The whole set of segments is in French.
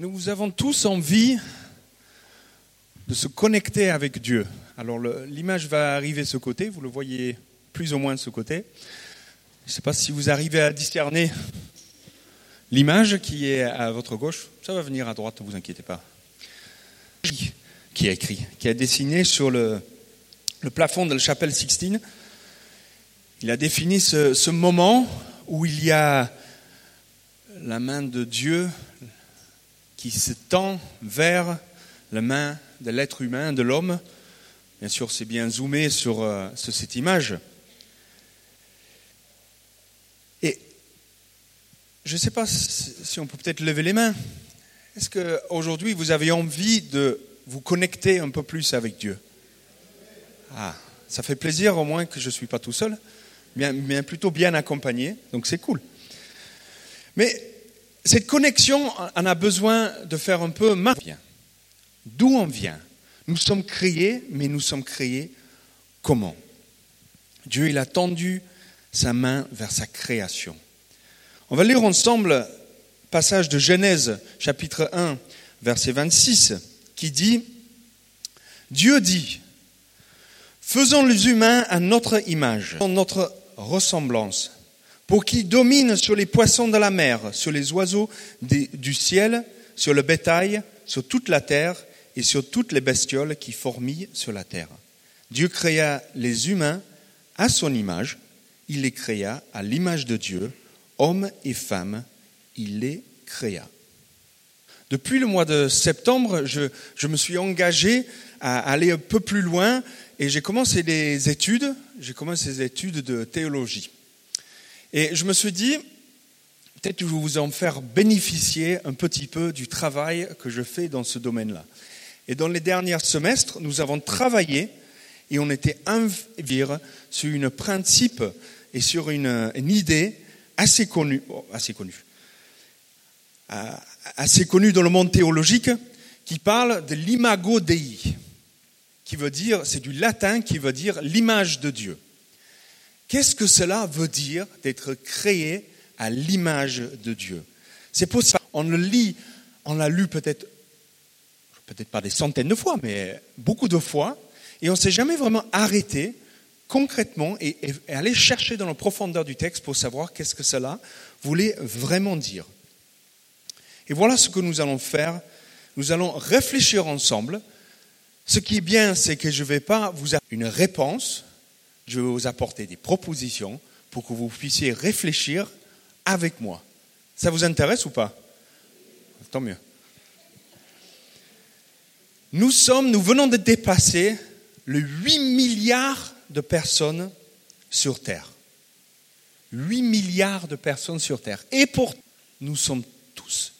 Nous avons tous envie de se connecter avec Dieu. Alors l'image va arriver de ce côté, vous le voyez plus ou moins de ce côté. Je ne sais pas si vous arrivez à discerner l'image qui est à votre gauche. Ça va venir à droite, ne vous inquiétez pas. Qui a écrit, qui a dessiné sur le, plafond de la chapelle Sixtine. Il a défini ce moment où il y a la main de Dieu qui se tend vers la main de l'être humain, de l'homme. Bien sûr, c'est bien zoomé sur, euh, cette image. Et je ne sais pas si on peut peut-être lever les mains. Est-ce qu'aujourd'hui, vous avez envie de vous connecter un peu plus avec Dieu? Ah, ça fait plaisir au moins que je ne suis pas tout seul, bien plutôt bien accompagné, donc c'est cool. Mais cette connexion en a besoin de faire un peu. D'où on vient Nous sommes créés, mais nous sommes créés comment? Dieu, il a tendu sa main vers sa création. On va lire ensemble passage de Genèse chapitre 1 verset 26 qui dit Dieu dit Faisons les humains à notre image, à notre ressemblance pour qu'il domine sur les poissons de la mer, sur les oiseaux du ciel, sur le bétail, sur toute la terre et sur toutes les bestioles qui fourmillent sur la terre. Dieu créa les humains à son image, il les créa à l'image de Dieu, hommes et femmes, il les créa. Depuis le mois de septembre, je, je me suis engagé à aller un peu plus loin et j'ai commencé des études, j'ai commencé des études de théologie. Et je me suis dit, peut-être que je vais vous en faire bénéficier un petit peu du travail que je fais dans ce domaine-là. Et dans les derniers semestres, nous avons travaillé et on était invités sur un principe et sur une, idée assez connue, assez connue, euh, assez connue dans le monde théologique, qui parle de l'imago Dei, qui veut dire, c'est du latin qui veut dire l'image de Dieu. Qu'est-ce que cela veut dire d'être créé à l'image de Dieu? C'est possible. On le lit, on l'a lu peut-être, peut-être pas des centaines de fois, mais beaucoup de fois, et on ne s'est jamais vraiment arrêté concrètement et, aller chercher dans la profondeur du texte pour savoir qu'est-ce que cela voulait vraiment dire. Et voilà ce que nous allons faire. Nous allons réfléchir ensemble. Ce qui est bien, c'est que je ne vais pas vous une réponse, je vais vous apporter des propositions pour que vous puissiez réfléchir avec moi. Ça vous intéresse ou pas Tant mieux. Nous sommes, nous venons de dépasser le 8 milliards de personnes sur Terre. 8 milliards de personnes sur Terre. Et pour nous sommes tous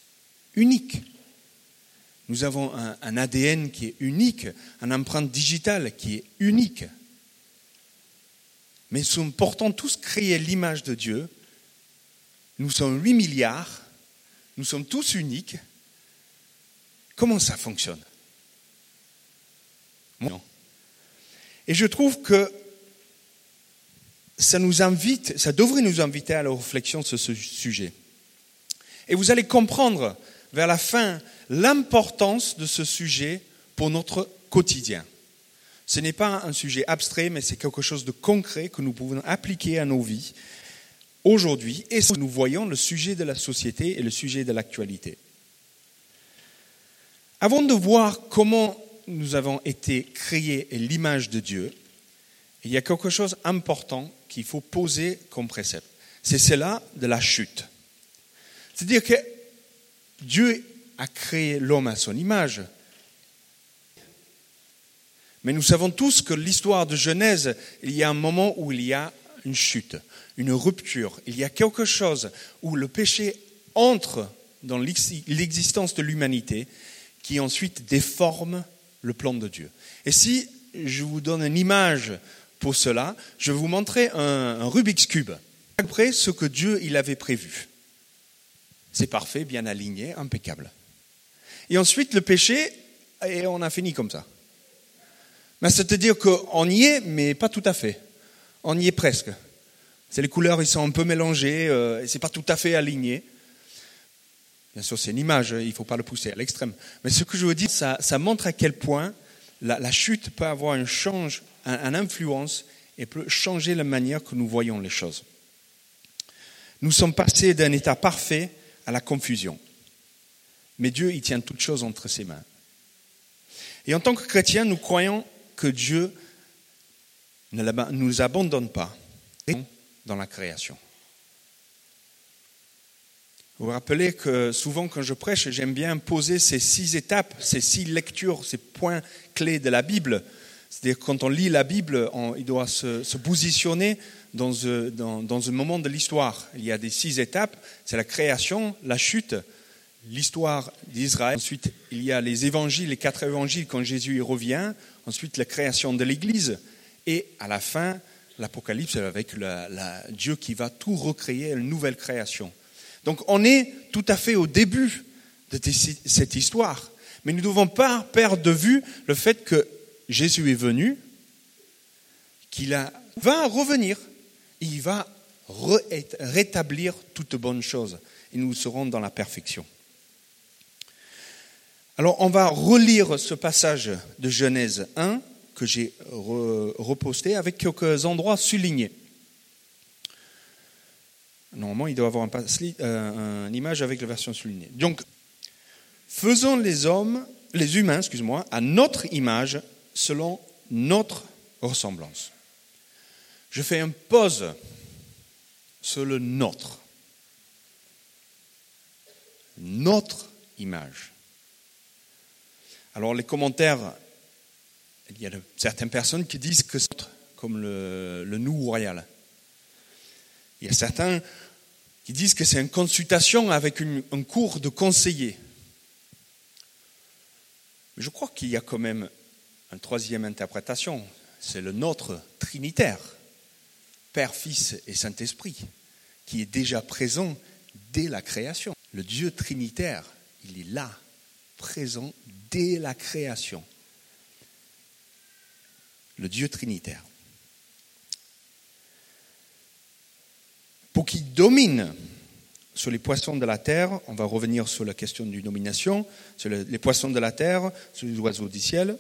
uniques. Nous avons un, un ADN qui est unique, une empreinte digitale qui est unique mais nous sommes pourtant tous créés l'image de Dieu. Nous sommes 8 milliards, nous sommes tous uniques. Comment ça fonctionne? Et je trouve que ça nous invite, ça devrait nous inviter à la réflexion sur ce sujet. Et vous allez comprendre vers la fin l'importance de ce sujet pour notre quotidien. Ce n'est pas un sujet abstrait, mais c'est quelque chose de concret que nous pouvons appliquer à nos vies aujourd'hui. Et nous voyons le sujet de la société et le sujet de l'actualité. Avant de voir comment nous avons été créés et l'image de Dieu, il y a quelque chose d'important qu'il faut poser comme précepte. C'est cela de la chute. C'est-à-dire que Dieu a créé l'homme à son image, mais nous savons tous que l'histoire de Genèse, il y a un moment où il y a une chute, une rupture. Il y a quelque chose où le péché entre dans l'existence de l'humanité qui ensuite déforme le plan de Dieu. Et si je vous donne une image pour cela, je vais vous montrer un, Rubik's Cube. Après ce que Dieu il avait prévu. C'est parfait, bien aligné, impeccable. Et ensuite le péché, et on a fini comme ça. C'est-à-dire qu'on y est, mais pas tout à fait. On y est presque. C'est les couleurs, ils sont un peu mélangées, euh, c'est pas tout à fait aligné. Bien sûr, c'est une image, il ne faut pas le pousser à l'extrême. Mais ce que je veux dire, ça, ça montre à quel point la, chute peut avoir un change, un, influence et peut changer la manière que nous voyons les choses. Nous sommes passés d'un état parfait à la confusion. Mais Dieu, il tient toutes choses entre ses mains. Et en tant que chrétiens, nous croyons que Dieu ne nous abandonne pas dans la création. Vous vous rappelez que souvent quand je prêche, j'aime bien poser ces six étapes, ces six lectures, ces points clés de la Bible. C'est-à-dire quand on lit la Bible, on, il doit se, positionner dans, dans, dans, un moment de l'histoire. Il y a des six étapes. C'est la création, la chute, l'histoire d'Israël. Ensuite, il y a les évangiles, les quatre évangiles quand Jésus y revient. Ensuite, la création de l'Église. Et à la fin, l'Apocalypse avec Dieu qui va tout recréer, une nouvelle création. Donc on est tout à fait au début de cette histoire. Mais nous ne devons pas perdre de vue le fait que Jésus est venu, qu'il va revenir, il va rétablir toutes bonnes choses et nous serons dans la perfection. Alors on va relire ce passage de Genèse 1 que j'ai reposté avec quelques endroits soulignés. Normalement, il doit avoir un, euh, une image avec la version soulignée. Donc, faisons les hommes, les humains, excuse-moi, à notre image, selon notre ressemblance. Je fais une pause sur le nôtre. Notre image. Alors, les commentaires, il y a certaines personnes qui disent que c'est comme le, nous royal. Il y a certains qui disent que c'est une consultation avec un cours de conseiller. Mais je crois qu'il y a quand même une troisième interprétation. C'est le nôtre trinitaire, Père, Fils et Saint-Esprit, qui est déjà présent dès la création. Le Dieu trinitaire, il est là, présent dès la création. Le Dieu trinitaire. pour qu'il domine sur les poissons de la terre, on va revenir sur la question d'une domination, sur les poissons de la terre, sur les oiseaux du ciel.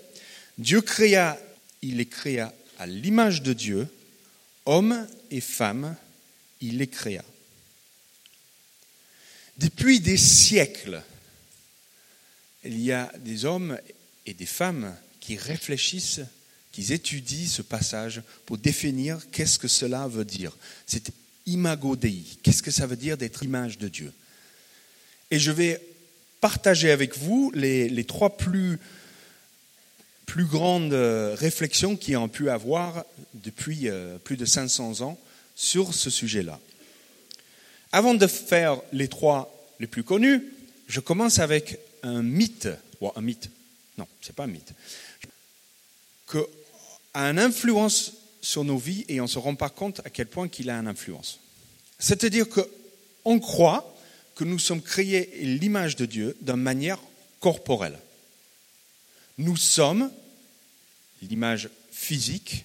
Dieu créa, il les créa à l'image de Dieu, hommes et femmes, il les créa. Depuis des siècles, il y a des hommes et des femmes qui réfléchissent, qui étudient ce passage pour définir qu'est-ce que cela veut dire. C'est imago Dei. Qu'est-ce que ça veut dire d'être image de Dieu? Et je vais partager avec vous les, trois plus, plus grandes euh, réflexions qui ont pu avoir depuis euh, plus de 500 ans sur ce sujet-là. Avant de faire les trois les plus connus, je commence avec un mythe, ou un mythe, non, c'est pas un mythe, qui a une influence sur nos vies et on ne se rend pas compte à quel point qu'il a une influence. C'est-à-dire qu'on croit que nous sommes créés l'image de Dieu d'une manière corporelle. Nous sommes l'image physique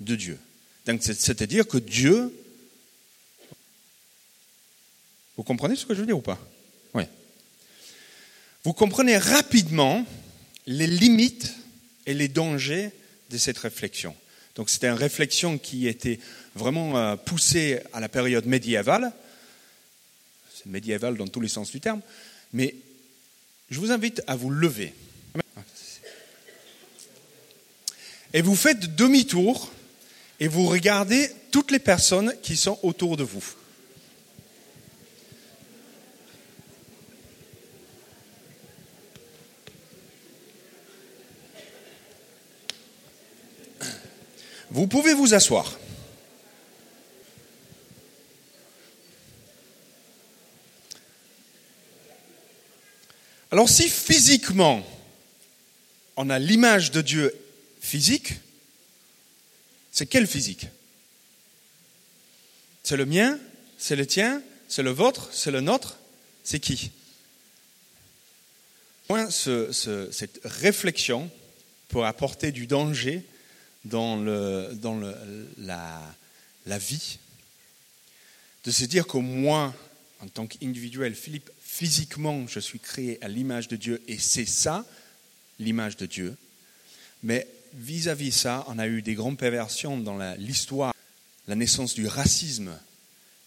de Dieu. c'est-à-dire que Dieu. Vous comprenez ce que je veux dire ou pas? Vous comprenez rapidement les limites et les dangers de cette réflexion. Donc c'était une réflexion qui était vraiment euh, poussée à la période médiévale. C'est médiéval dans tous les sens du terme. Mais je vous invite à vous lever. Et vous faites demi-tour et vous regardez toutes les personnes qui sont autour de vous. Vous pouvez vous asseoir. Alors si physiquement, on a l'image de Dieu physique, c'est quel physique? C'est le mien C'est le tien C'est le vôtre C'est le nôtre C'est qui? Cette réflexion peut apporter du danger dans, le, dans le, la, la vie, de se dire que moi, en tant qu'individuel, Philippe, physiquement, je suis créé à l'image de Dieu et c'est ça, l'image de Dieu. Mais vis-à-vis -vis ça, on a eu des grandes perversions dans l'histoire, la, naissance du racisme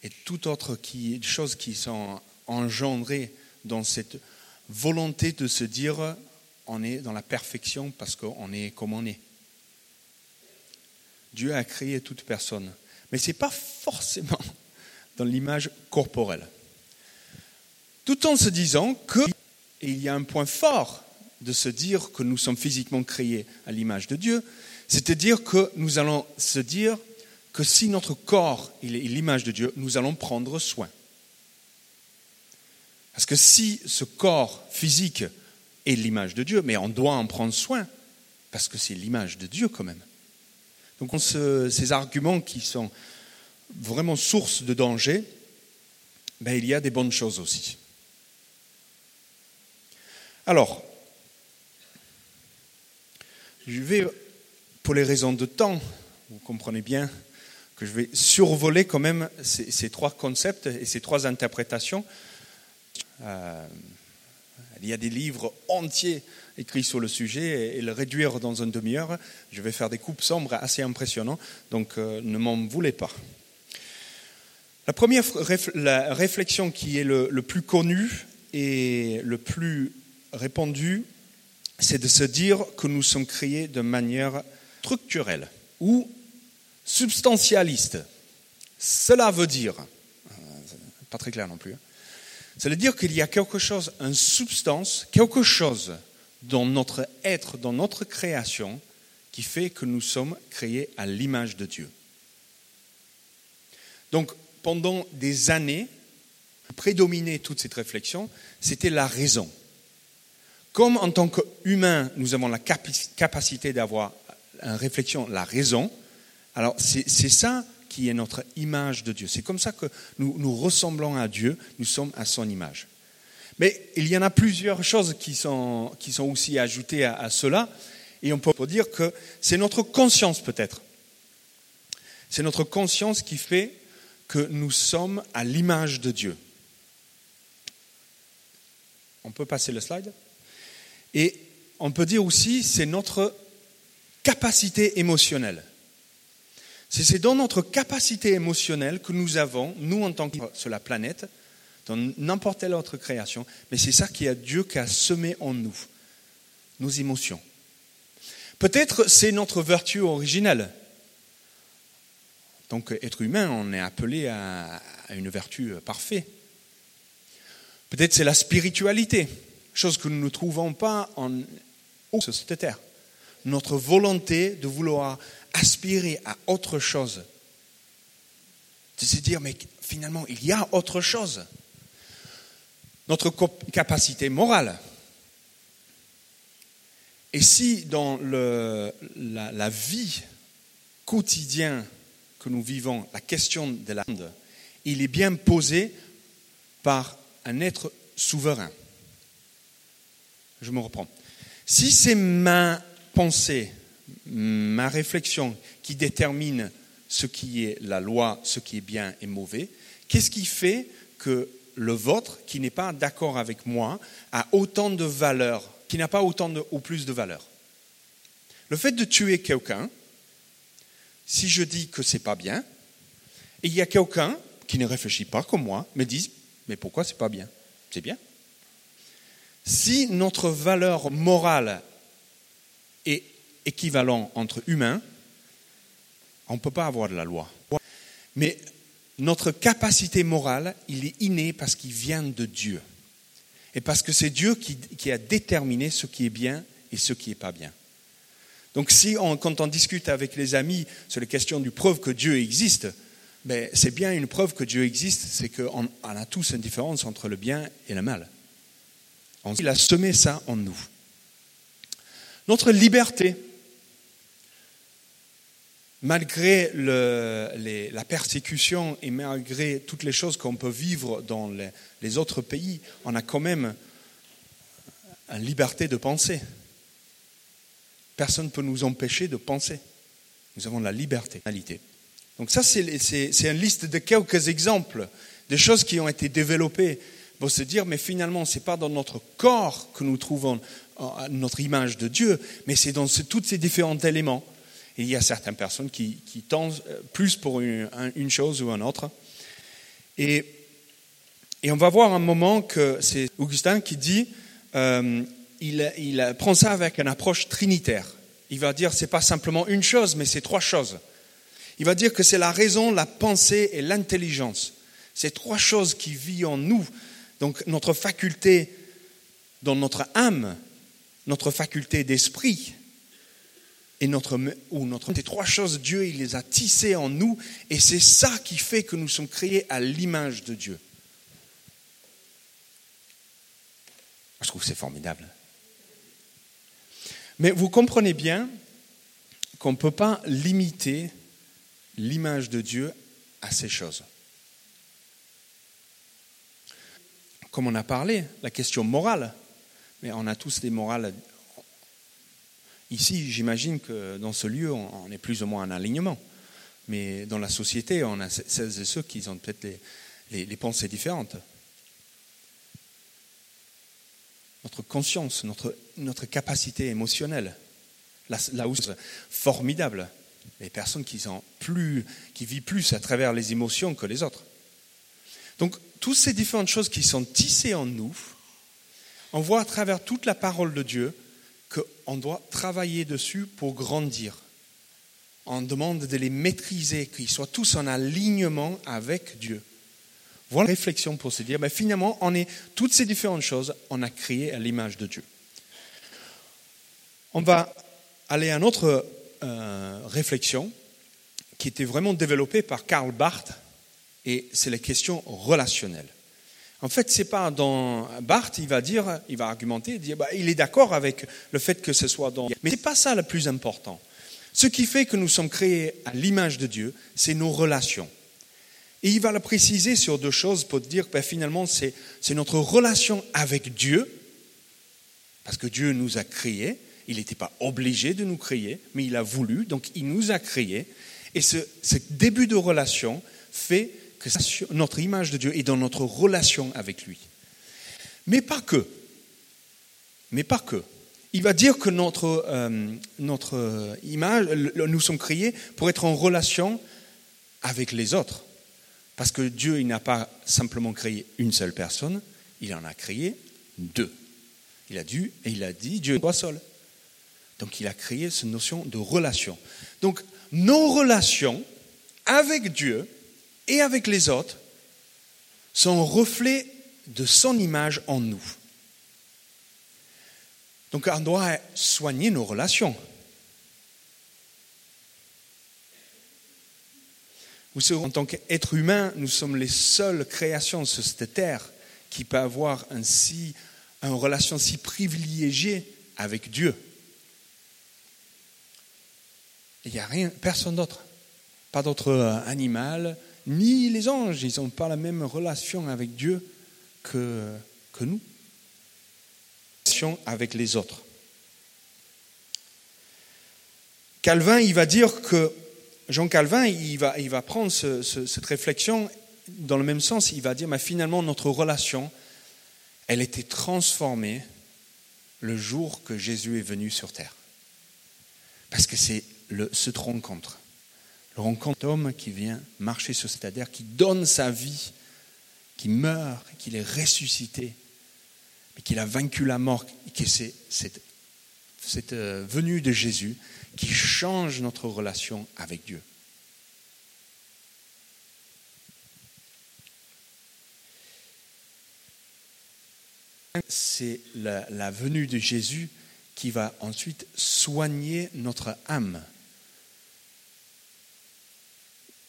et toutes autres qui, choses qui sont engendrées dans cette volonté de se dire on est dans la perfection parce qu'on est comme on est. Dieu a créé toute personne, mais ce n'est pas forcément dans l'image corporelle. Tout en se disant qu'il y a un point fort de se dire que nous sommes physiquement créés à l'image de Dieu, c'est-à-dire que nous allons se dire que si notre corps est l'image de Dieu, nous allons prendre soin. Parce que si ce corps physique est l'image de Dieu, mais on doit en prendre soin, parce que c'est l'image de Dieu quand même. Donc on ces arguments qui sont vraiment source de danger, ben, il y a des bonnes choses aussi. Alors, je vais, pour les raisons de temps, vous comprenez bien que je vais survoler quand même ces, trois concepts et ces trois interprétations. Euh, il y a des livres entiers écrits sur le sujet et, le réduire dans une demi-heure, je vais faire des coupes sombres assez impressionnantes, donc euh, ne m'en voulez pas. La première la réflexion qui est le, le plus connue et le plus répandue, c'est de se dire que nous sommes créés de manière structurelle ou substantialiste. Cela veut dire, euh, pas très clair non plus, hein, ça veut dire qu'il y a quelque chose, une substance, quelque chose dans notre être, dans notre création, qui fait que nous sommes créés à l'image de Dieu. Donc, pendant des années, prédominer toute cette réflexion, c'était la raison. Comme en tant qu'humains, nous avons la capacité d'avoir une réflexion, la raison, alors c'est ça qui est notre image de Dieu. C'est comme ça que nous, nous ressemblons à Dieu, nous sommes à son image. Mais il y en a plusieurs choses qui sont, qui sont aussi ajoutées à, cela, et on peut dire que c'est notre conscience peut-être. C'est notre conscience qui fait que nous sommes à l'image de Dieu. On peut passer le slide Et on peut dire aussi c'est notre capacité émotionnelle. C'est dans notre capacité émotionnelle que nous avons, nous en tant que sur la planète, dans n'importe quelle autre création, mais c'est ça qui a Dieu qui a semé en nous, nos émotions. Peut-être c'est notre vertu originelle. Donc, être humain, on est appelé à, une vertu parfaite. Peut-être c'est la spiritualité, chose que nous ne trouvons pas en sur cette terre. Notre volonté de vouloir aspirer à autre chose. De se dire, mais finalement, il y a autre chose. Notre capacité morale. Et si dans la, la, vie quotidienne que nous vivons, la question de l'âme, il est bien posé par un être souverain. Je me reprends. Si c'est ma pensée, ma réflexion qui détermine ce qui est la loi, ce qui est bien et mauvais, qu'est-ce qui fait que le vôtre, qui n'est pas d'accord avec moi, a autant de valeur, qui n'a pas autant de, ou plus de valeur Le fait de tuer quelqu'un, si je dis que c'est pas bien, et il y a quelqu'un qui ne réfléchit pas comme moi, me dit mais pourquoi c'est pas bien? C'est bien. Si notre valeur morale est équivalent entre humains, on ne peut pas avoir de la loi. Mais notre capacité morale, il est inné parce qu'il vient de Dieu. Et parce que c'est Dieu qui, a déterminé ce qui est bien et ce qui n'est pas bien. Donc si on, quand on discute avec les amis sur les questions du preuve que Dieu existe, ben, c'est bien une preuve que Dieu existe, c'est qu'on a tous une différence entre le bien et le mal. Il a semé ça en nous. Notre liberté, malgré la persécution et malgré toutes les choses qu'on peut vivre dans les, autres pays, on a quand même une liberté de penser. Personne ne peut nous empêcher de penser. Nous avons la liberté. Donc ça, c'est une liste de quelques exemples. des choses qui ont été développées pour se dire, mais finalement, ce n'est pas dans notre corps que nous trouvons notre image de Dieu, mais c'est dans tous ces différents éléments. Il y a certaines personnes qui, tendent euh, plus pour une, chose ou une autre. Et, et, on va voir un moment que c'est Augustin qui dit, euh, il, il, prend ça avec une approche trinitaire. Il va dire, c'est pas simplement une chose, mais c'est trois choses. Il va dire que c'est la raison, la pensée et l'intelligence. Ces trois choses qui vivent en nous. Donc notre faculté dans notre âme, notre faculté d'esprit et ou notre ces trois choses Dieu il les a tissées en nous et c'est ça qui fait que nous sommes créés à l'image de Dieu. Je trouve que c'est formidable. Mais vous comprenez bien qu'on ne peut pas limiter l'image de Dieu à ces choses. Comme on a parlé, la question morale, mais on a tous des morales. Ici, j'imagine que dans ce lieu, on est plus ou moins en alignement. Mais dans la société, on a celles et ceux qui ont peut-être les, pensées différentes. Notre conscience, notre, notre capacité émotionnelle, là, où c'est formidable les personnes qui, plus, qui vivent plus à travers les émotions que les autres. Donc, toutes ces différentes choses qui sont tissées en nous, on voit à travers toute la parole de Dieu qu'on doit travailler dessus pour grandir. On demande de les maîtriser, qu'ils soient tous en alignement avec Dieu. Voilà la réflexion pour se dire, mais finalement, on est toutes ces différentes choses, on a créé à l'image de Dieu. On va aller à un autre euh, réflexion qui était vraiment développée par Karl Barth, et c'est la question relationnelle. En fait, c'est pas dans Barth, il va dire, il va argumenter, bah, il est d'accord avec le fait que ce soit dans. Mais c'est pas ça le plus important. Ce qui fait que nous sommes créés à l'image de Dieu, c'est nos relations. Et il va le préciser sur deux choses pour dire que bah, finalement, c'est notre relation avec Dieu, parce que Dieu nous a créés, il n'était pas obligé de nous créer, mais il a voulu, donc il nous a créés. Et ce, début de relation fait notre image de Dieu est dans notre relation avec lui. Mais pas que. Mais pas que. Il va dire que notre, euh, notre image, nous sommes créés pour être en relation avec les autres. Parce que Dieu, il n'a pas simplement créé une seule personne, il en a créé deux. Il a dû, et il a dit, Dieu n'est pas seul. Donc il a créé cette notion de relation. Donc nos relations avec Dieu et avec les autres sont reflets de son image en nous. Donc on doit soigner nos relations. Vous savez, en tant qu'être humain, nous sommes les seules créations sur cette terre qui peuvent avoir ainsi une relation si privilégiée avec Dieu. Il n'y a rien, personne d'autre. Pas d'autre euh, animal, ni les anges. Ils n'ont pas la même relation avec Dieu que, que nous. Relation avec les autres. Calvin, il va dire que, Jean Calvin, il va, prendre cette réflexion dans le même sens. Il va dire, mais finalement, notre relation, elle était transformée le jour que Jésus est venu sur terre. Parce que c'est cette rencontre. Rencontre d'homme qui vient marcher sur cette terre, qui donne sa vie, qui meurt, qu'il est ressuscité, mais qu'il a vaincu la mort, et que c'est cette, euh, venue de Jésus qui change notre relation avec Dieu. C'est la venue de Jésus qui va ensuite soigner notre âme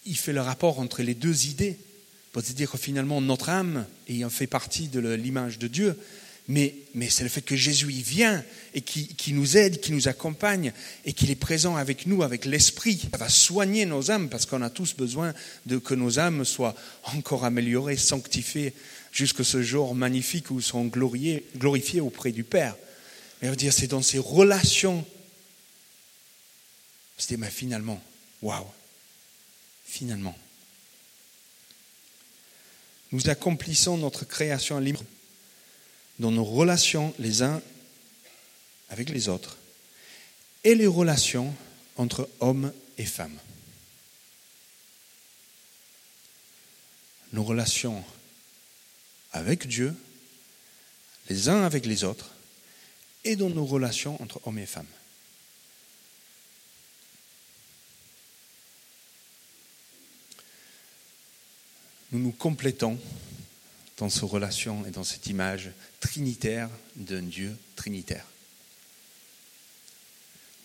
il fait le rapport entre les deux idées, pour se dire que finalement notre âme ayant fait partie de l'image de Dieu, mais, c'est le fait que Jésus y vient et qui, nous aide, qui nous accompagne et qu'il est présent avec nous, avec l'Esprit. Ça va soigner nos âmes parce qu'on a tous besoin que nos âmes soient encore améliorées, sanctifiées jusqu'à ce jour magnifique où sont glorifiées, glorifiées auprès du Père. Mais dire, c'est dans ces relations. C'était mais finalement, waouh, finalement. nous accomplissons notre création libre dans nos relations les uns avec les autres et les relations entre hommes et femmes. Nos relations avec Dieu, les uns avec les autres, et dans nos relations entre hommes et femmes. Nous nous complétons dans ces relations et dans cette image trinitaire d'un Dieu trinitaire.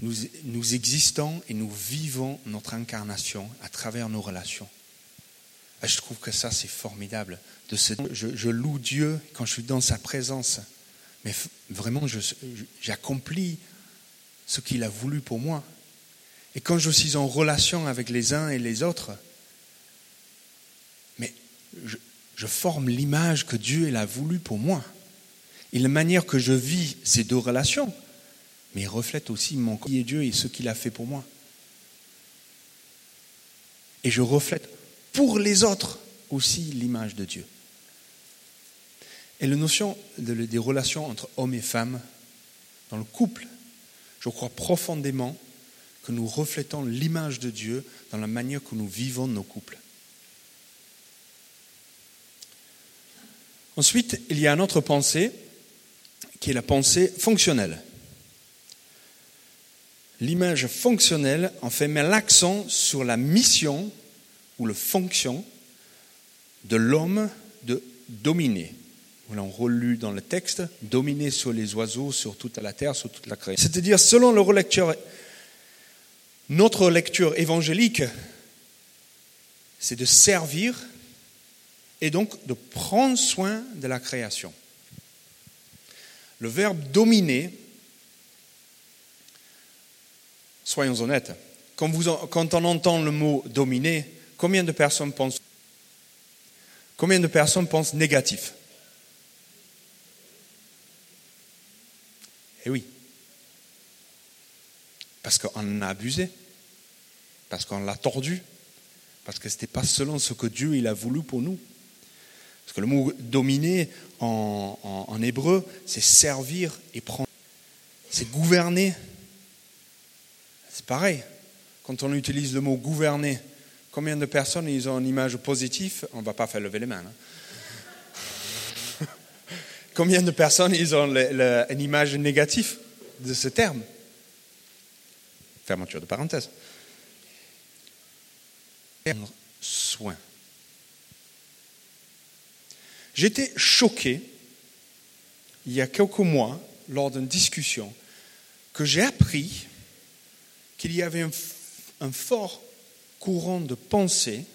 Nous, existons et nous vivons notre incarnation à travers nos relations. Et je trouve que ça, c'est formidable. De ce, je, je, loue Dieu quand je suis dans sa présence. Mais vraiment, j'accomplis ce qu'il a voulu pour moi. Et quand je suis en relation avec les uns et les autres, je, forme l'image que Dieu a voulu pour moi. Et la manière que je vis ces deux relations, mais reflète aussi mon qui est Dieu et ce qu'il a fait pour moi. Et je reflète pour les autres aussi l'image de Dieu. Et la notion de, des relations entre hommes et femmes dans le couple, je crois profondément que nous reflétons l'image de Dieu dans la manière que nous vivons nos couples. Ensuite, il y a une autre pensée qui est la pensée fonctionnelle. L'image fonctionnelle, en fait, met l'accent sur la mission ou la fonction de l'homme de dominer. On l'a relu dans le texte, dominer sur les oiseaux, sur toute la terre, sur toute la création. C'est-à-dire, selon le relecture, notre lecture évangélique, c'est de servir et donc de prendre soin de la création. Le verbe dominer Soyons honnêtes. Quand, on entend le mot dominer, combien de personnes pensent Combien de personnes pensent négatif? Eh oui. Parce qu'on a abusé. Parce qu'on l'a tordu. Parce que ce n'était pas selon ce que Dieu il a voulu pour nous. Parce que le mot dominer en, hébreu, c'est servir et prendre. C'est gouverner. C'est pareil. Quand on utilise le mot gouverner, combien de personnes ils ont une image positive? On ne va pas faire lever les mains. Hein. combien de personnes ils ont une image négative de ce terme? Fermeture de parenthèse. Prendre soin. J'étais choqué il y a quelques mois lors d'une discussion que j'ai appris qu'il y avait un, fort courant de pensée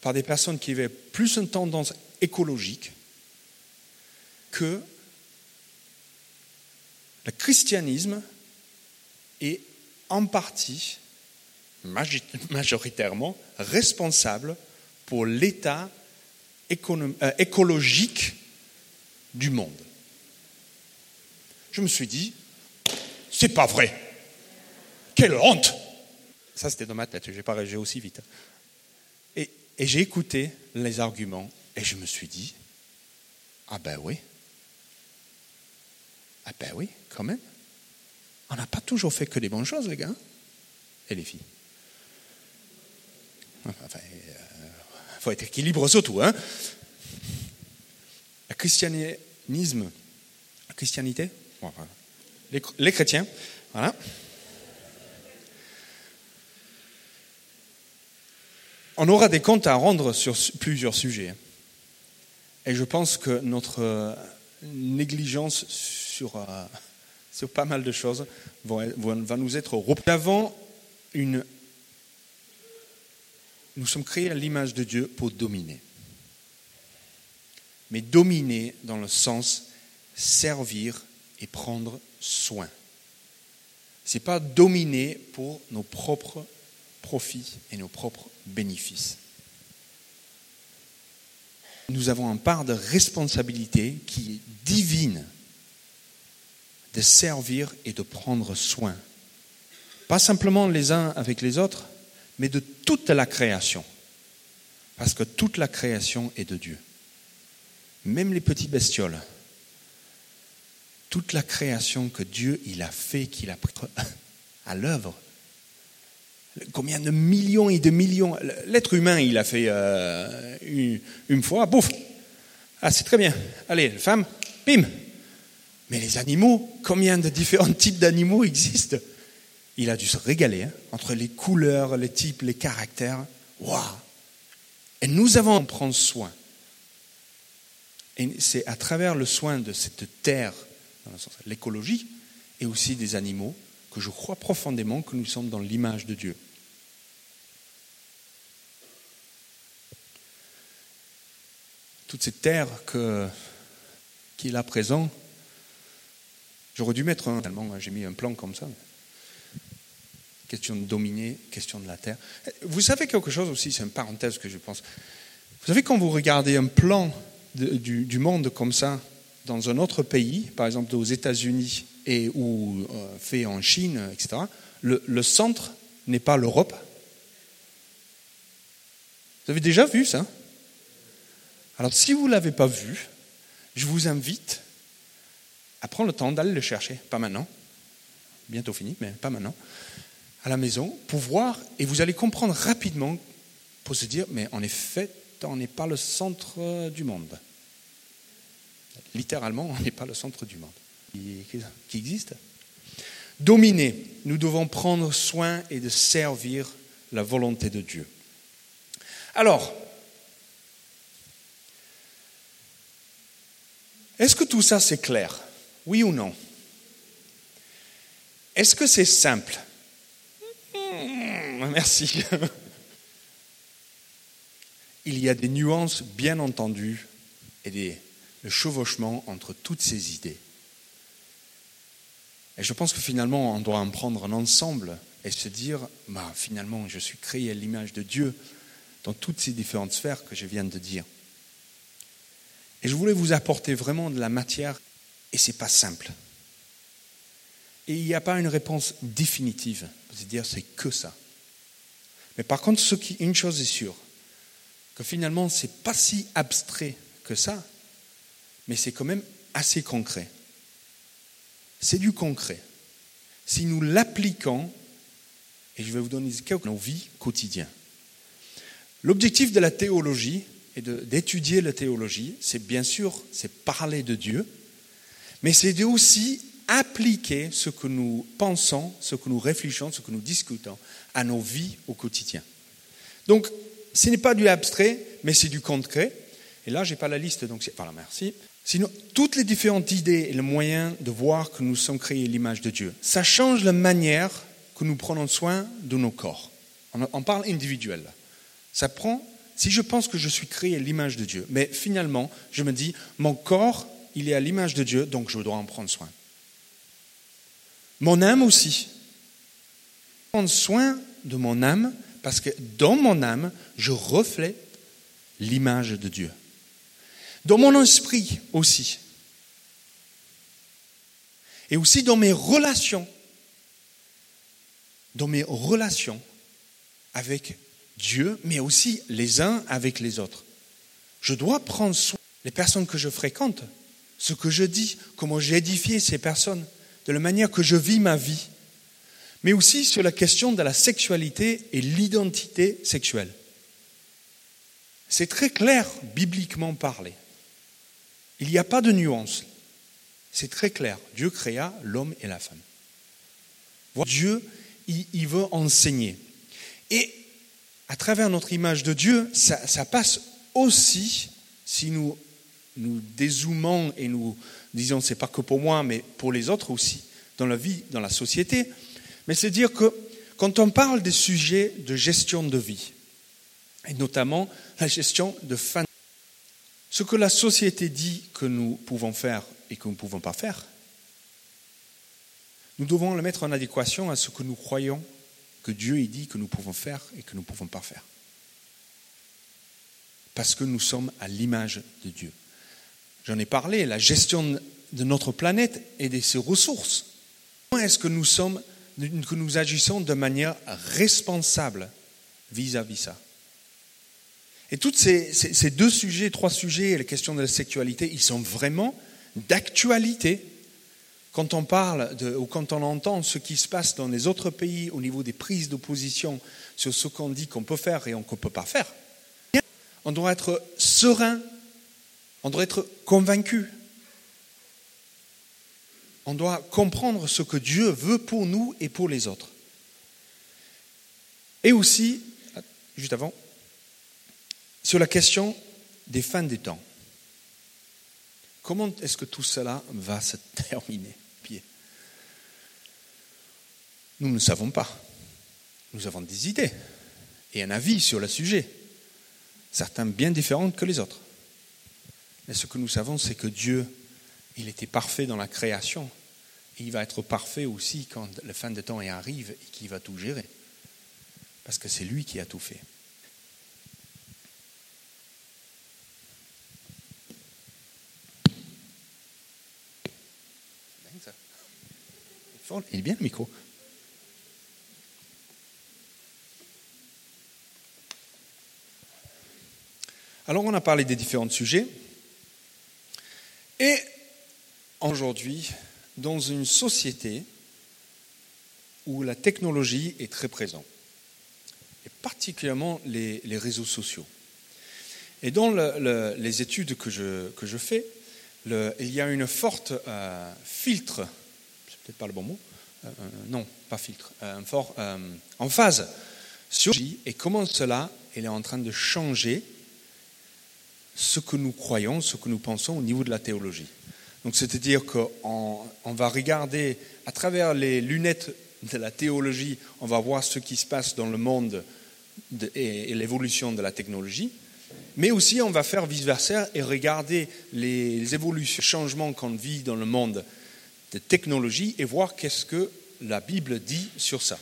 par des personnes qui avaient plus une tendance écologique que le christianisme est en partie, majoritairement, responsable pour l'état écologique du monde. Je me suis dit, c'est pas vrai. Quelle honte Ça, c'était dans ma tête, je n'ai pas réagi aussi vite. Et, et j'ai écouté les arguments et je me suis dit, ah ben oui. Ah ben oui, quand même. On n'a pas toujours fait que des bonnes choses, les gars. Et les filles. Enfin, euh, faut être équilibre surtout. Hein le christianisme, la christianité, les, les chrétiens, voilà. on aura des comptes à rendre sur plusieurs sujets. Et je pense que notre euh, négligence sur, euh, sur pas mal de choses va nous être repris. une. Nous sommes créés à l'image de Dieu pour dominer. Mais dominer dans le sens servir et prendre soin. Ce n'est pas dominer pour nos propres profits et nos propres bénéfices. Nous avons une part de responsabilité qui est divine de servir et de prendre soin. Pas simplement les uns avec les autres, mais de toute la création. Parce que toute la création est de Dieu. Même les petits bestioles. Toute la création que Dieu il a fait, qu'il a pris à l'œuvre. Combien de millions et de millions. L'être humain, il a fait euh, une, une, fois, bouf. Ah, c'est très bien. Allez, femme, bim. Mais les animaux, combien de différents types d'animaux existent? Il a dû se régaler hein, entre les couleurs, les types, les caractères. Waouh Et nous avons à en prendre soin. Et c'est à travers le soin de cette terre, dans le sens l'écologie, et aussi des animaux, que je crois profondément que nous sommes dans l'image de Dieu. Toute cette terre qu'il a présent, j'aurais dû mettre un, tellement j'ai mis un plan comme ça. Question de dominer, question de la terre. Vous savez quelque chose aussi, c'est une parenthèse que je pense. Vous savez, quand vous regardez un plan du, monde comme ça, dans un autre pays, par exemple aux États-Unis et ou euh, fait en Chine, etc., le, le centre n'est pas l'Europe. Vous avez déjà vu ça? Alors si vous ne l'avez pas vu, je vous invite à prendre le temps d'aller le chercher, pas maintenant, bientôt fini, mais pas maintenant, à la maison, pour voir, et vous allez comprendre rapidement, pour se dire, mais en effet, on n'est pas le centre du monde. Littéralement, on n'est pas le centre du monde qui existe. Dominer, nous devons prendre soin et de servir la volonté de Dieu. Alors, est-ce que tout ça c'est clair? Oui ou non? Est-ce que c'est simple? Merci. Il y a des nuances bien entendues et des le chevauchement entre toutes ces idées. Et je pense que finalement, on doit en prendre un ensemble et se dire, bah, finalement, je suis créé à l'image de Dieu dans toutes ces différentes sphères que je viens de dire. Et je voulais vous apporter vraiment de la matière, et ce n'est pas simple. Et il n'y a pas une réponse définitive, c'est-à-dire c'est que ça. Mais par contre, une chose est sûre, que finalement, ce n'est pas si abstrait que ça, mais c'est quand même assez concret. C'est du concret. Si nous l'appliquons, et je vais vous donner quelques nos vies quotidiennes. L'objectif de la théologie et d'étudier la théologie, c'est bien sûr, c'est parler de Dieu, mais c'est aussi appliquer ce que nous pensons, ce que nous réfléchissons, ce que nous discutons à nos vies au quotidien. Donc, ce n'est pas du abstrait, mais c'est du concret. Et là, je n'ai pas la liste, donc voilà, merci. Sinon, toutes les différentes idées et le moyen de voir que nous sommes créés l'image de Dieu, ça change la manière que nous prenons soin de nos corps. On parle individuel. Ça prend, si je pense que je suis créé à l'image de Dieu, mais finalement, je me dis, mon corps, il est à l'image de Dieu, donc je dois en prendre soin. Mon âme aussi. Prendre soin de mon âme, parce que dans mon âme, je reflète l'image de Dieu dans mon esprit aussi. Et aussi dans mes relations. Dans mes relations avec Dieu, mais aussi les uns avec les autres. Je dois prendre soin des personnes que je fréquente, ce que je dis, comment j'édifie ces personnes, de la manière que je vis ma vie, mais aussi sur la question de la sexualité et l'identité sexuelle. C'est très clair, bibliquement parlé. Il n'y a pas de nuance. C'est très clair. Dieu créa l'homme et la femme. Dieu, il, veut enseigner. Et à travers notre image de Dieu, ça, passe aussi, si nous nous dézoomons et nous disons, c'est pas que pour moi, mais pour les autres aussi, dans la vie, dans la société, mais c'est dire que quand on parle des sujets de gestion de vie, et notamment la gestion de fin ce que la société dit que nous pouvons faire et que nous ne pouvons pas faire, nous devons le mettre en adéquation à ce que nous croyons que Dieu dit que nous pouvons faire et que nous ne pouvons pas faire. Parce que nous sommes à l'image de Dieu. J'en ai parlé, la gestion de notre planète et de ses ressources. Comment est-ce que nous sommes, que nous agissons de manière responsable vis-à-vis -vis ça? Et tous ces, deux sujets, trois sujets, la question de la sexualité, ils sont vraiment d'actualité. Quand on parle de, ou quand on entend ce qui se passe dans les autres pays au niveau des prises d'opposition sur ce qu'on dit qu'on peut faire et qu'on ne peut pas faire, on doit être serein, on doit être convaincu. On doit comprendre ce que Dieu veut pour nous et pour les autres. Et aussi, juste avant, sur la question des fins des temps. Comment est-ce que tout cela va se terminer Nous ne savons pas. Nous avons des idées et un avis sur le sujet, certains bien différents que les autres. Mais ce que nous savons, c'est que Dieu, il était parfait dans la création. Et il va être parfait aussi quand la fin des temps arrive et qu'il va tout gérer. Parce que c'est lui qui a tout fait. Il est bien le micro. Alors on a parlé des différents sujets. Et aujourd'hui, dans une société où la technologie est très présente, et particulièrement les, réseaux sociaux. Et dans les études que je, que je fais, il y a une forte euh, filtre, c'est peut-être pas le bon mot, euh, euh, non, pas filtre, un fort en phase sur et comment cela est en train de changer ce que nous croyons, ce que nous pensons au niveau de la théologie. Donc c'est-à-dire qu'on on va regarder à travers les lunettes de la théologie, on va voir ce qui se passe dans le monde et, l'évolution de la technologie, mais aussi on va faire vice-versa et regarder les évolutions, changements qu'on vit dans le monde de technologie et voir qu'est-ce que la Bible dit sur ça.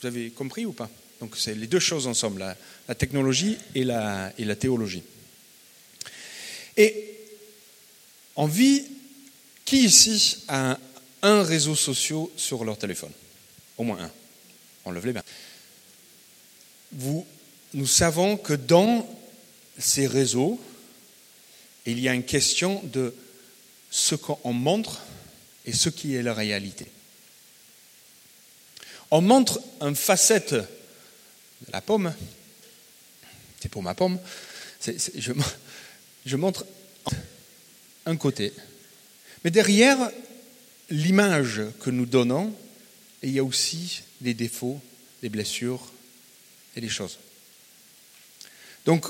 Vous avez compris ou pas? Donc c'est les deux choses ensemble, la, technologie et la théologie. Et on vit, qui ici a un, réseau social sur leur téléphone? Au moins un. On lève les mains. Vous, nous savons que dans ces réseaux, il y a une question de ce qu'on montre et ce qui est la réalité. On montre une facette de la pomme, c'est pour ma pomme, je montre un côté. Mais derrière l'image que nous donnons, il y a aussi des défauts, des blessures et des choses. Donc,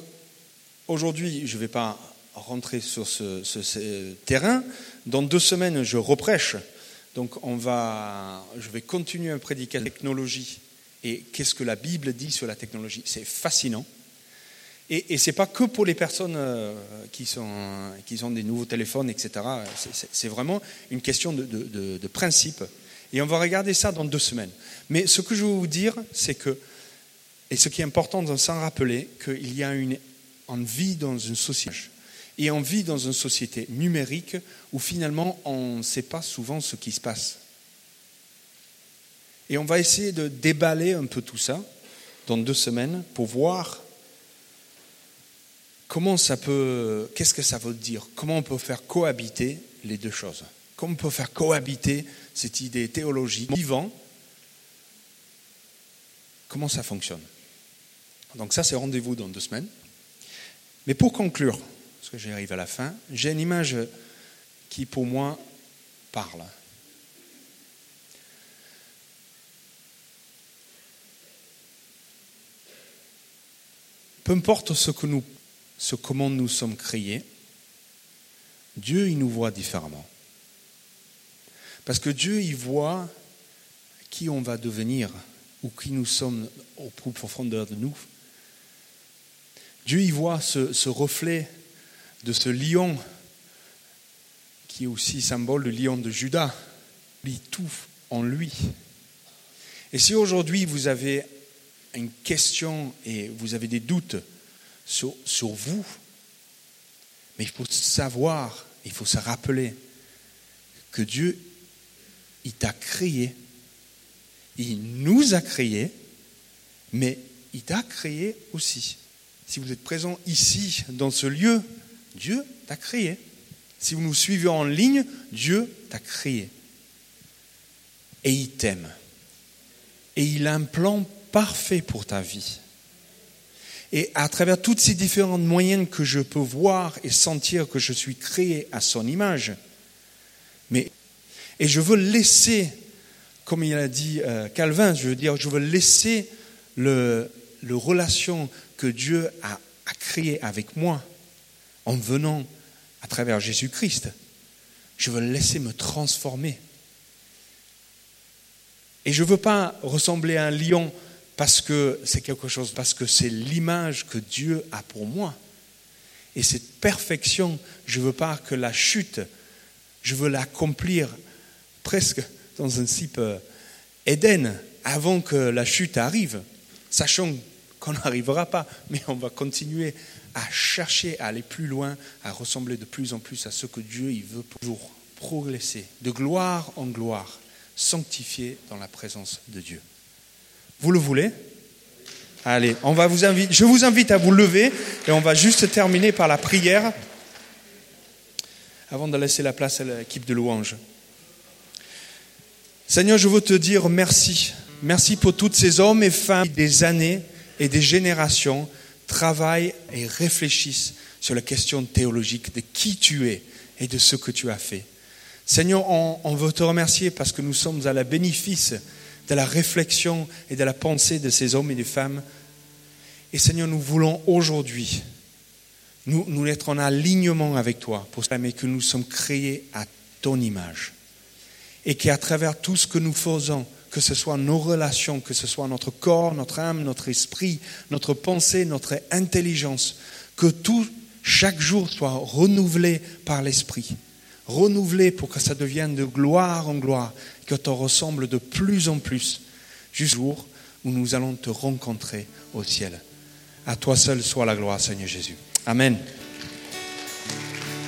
aujourd'hui, je ne vais pas rentrer sur ce, terrain. Dans deux semaines, je reprêche. Donc, on va, je vais continuer à prédiquer la technologie et qu'est-ce que la Bible dit sur la technologie? C'est fascinant. Et, et ce n'est pas que pour les personnes euh, qui, sont, qui ont des nouveaux téléphones, etc. C'est vraiment une question de, de, principe. Et on va regarder ça dans deux semaines. Mais ce que je veux vous dire, c'est que, et ce qui est important de s'en rappeler, qu'il y a une, on vit dans une société. Et on vit dans une société numérique où finalement on ne sait pas souvent ce qui se passe. Et on va essayer de déballer un peu tout ça dans deux semaines pour voir comment ça peut, qu'est-ce que ça veut dire? Comment on peut faire cohabiter les deux choses? Comment on peut faire cohabiter cette idée théologique vivant? Comment ça fonctionne? Donc ça, c'est rendez-vous dans deux semaines. Mais pour conclure, parce que j'arrive à la fin, j'ai une image qui, pour moi, parle. Peu importe ce que nous ce comment nous sommes créés, Dieu, il nous voit différemment. Parce que Dieu, il voit qui on va devenir ou qui nous sommes au plus profondeur de nous. Dieu, il voit ce, reflet de ce lion qui est aussi symbole du lion de Judas. Il tout en lui. Et si aujourd'hui vous avez une question et vous avez des doutes sur, vous. Mais il faut savoir, il faut se rappeler que Dieu, il t'a créé, il nous a créé, mais il t'a créé aussi. si vous êtes présent ici, dans ce lieu, Dieu t'a créé. Si vous nous suivez en ligne, Dieu t'a créé. Et il t'aime. Et il a un plan parfait pour ta vie. Et à travers tous ces différents moyens que je peux voir et sentir que je suis créé à son image, mais, et je veux laisser, comme il a dit euh, Calvin, je veux dire, je veux laisser le, le relation que Dieu a, a créé avec moi en venant à travers Jésus-Christ. Je veux laisser me transformer. Et je ne veux pas ressembler à un lion parce que c'est quelque chose, parce que c'est l'image que Dieu a pour moi. Et cette perfection, je ne veux pas que la chute, je veux l'accomplir presque dans un type euh, Éden avant que la chute arrive, sachant qu'on n'arrivera pas, mais on va continuer à chercher à aller plus loin, à ressembler de plus en plus à ce que Dieu il veut toujours progresser, de gloire en gloire, sanctifié dans la présence de Dieu. Vous le voulez? Allez, on va vous inviter, je vous invite à vous lever et on va juste terminer par la prière avant de laisser la place à l'équipe de louange. Seigneur, je veux te dire merci. Merci pour tous ces hommes et femmes des années et des générations travaillent et réfléchissent sur la question théologique de qui tu es et de ce que tu as fait. Seigneur, on, on veut te remercier parce que nous sommes à la bénéfice de la réflexion et de la pensée de ces hommes et des femmes. Et Seigneur, nous voulons aujourd'hui nous, nous être en alignement avec toi pour mais que nous sommes créés à ton image. Et qu'à travers tout ce que nous faisons, que ce soit nos relations, que ce soit notre corps, notre âme, notre esprit, notre pensée, notre intelligence, que tout, chaque jour, soit renouvelé par l'esprit renouvelé pour que ça devienne de gloire en gloire, que tu ressembles de plus en plus, jusqu'au jour où nous allons te rencontrer au ciel. À toi seul soit la gloire, Seigneur Jésus. Amen.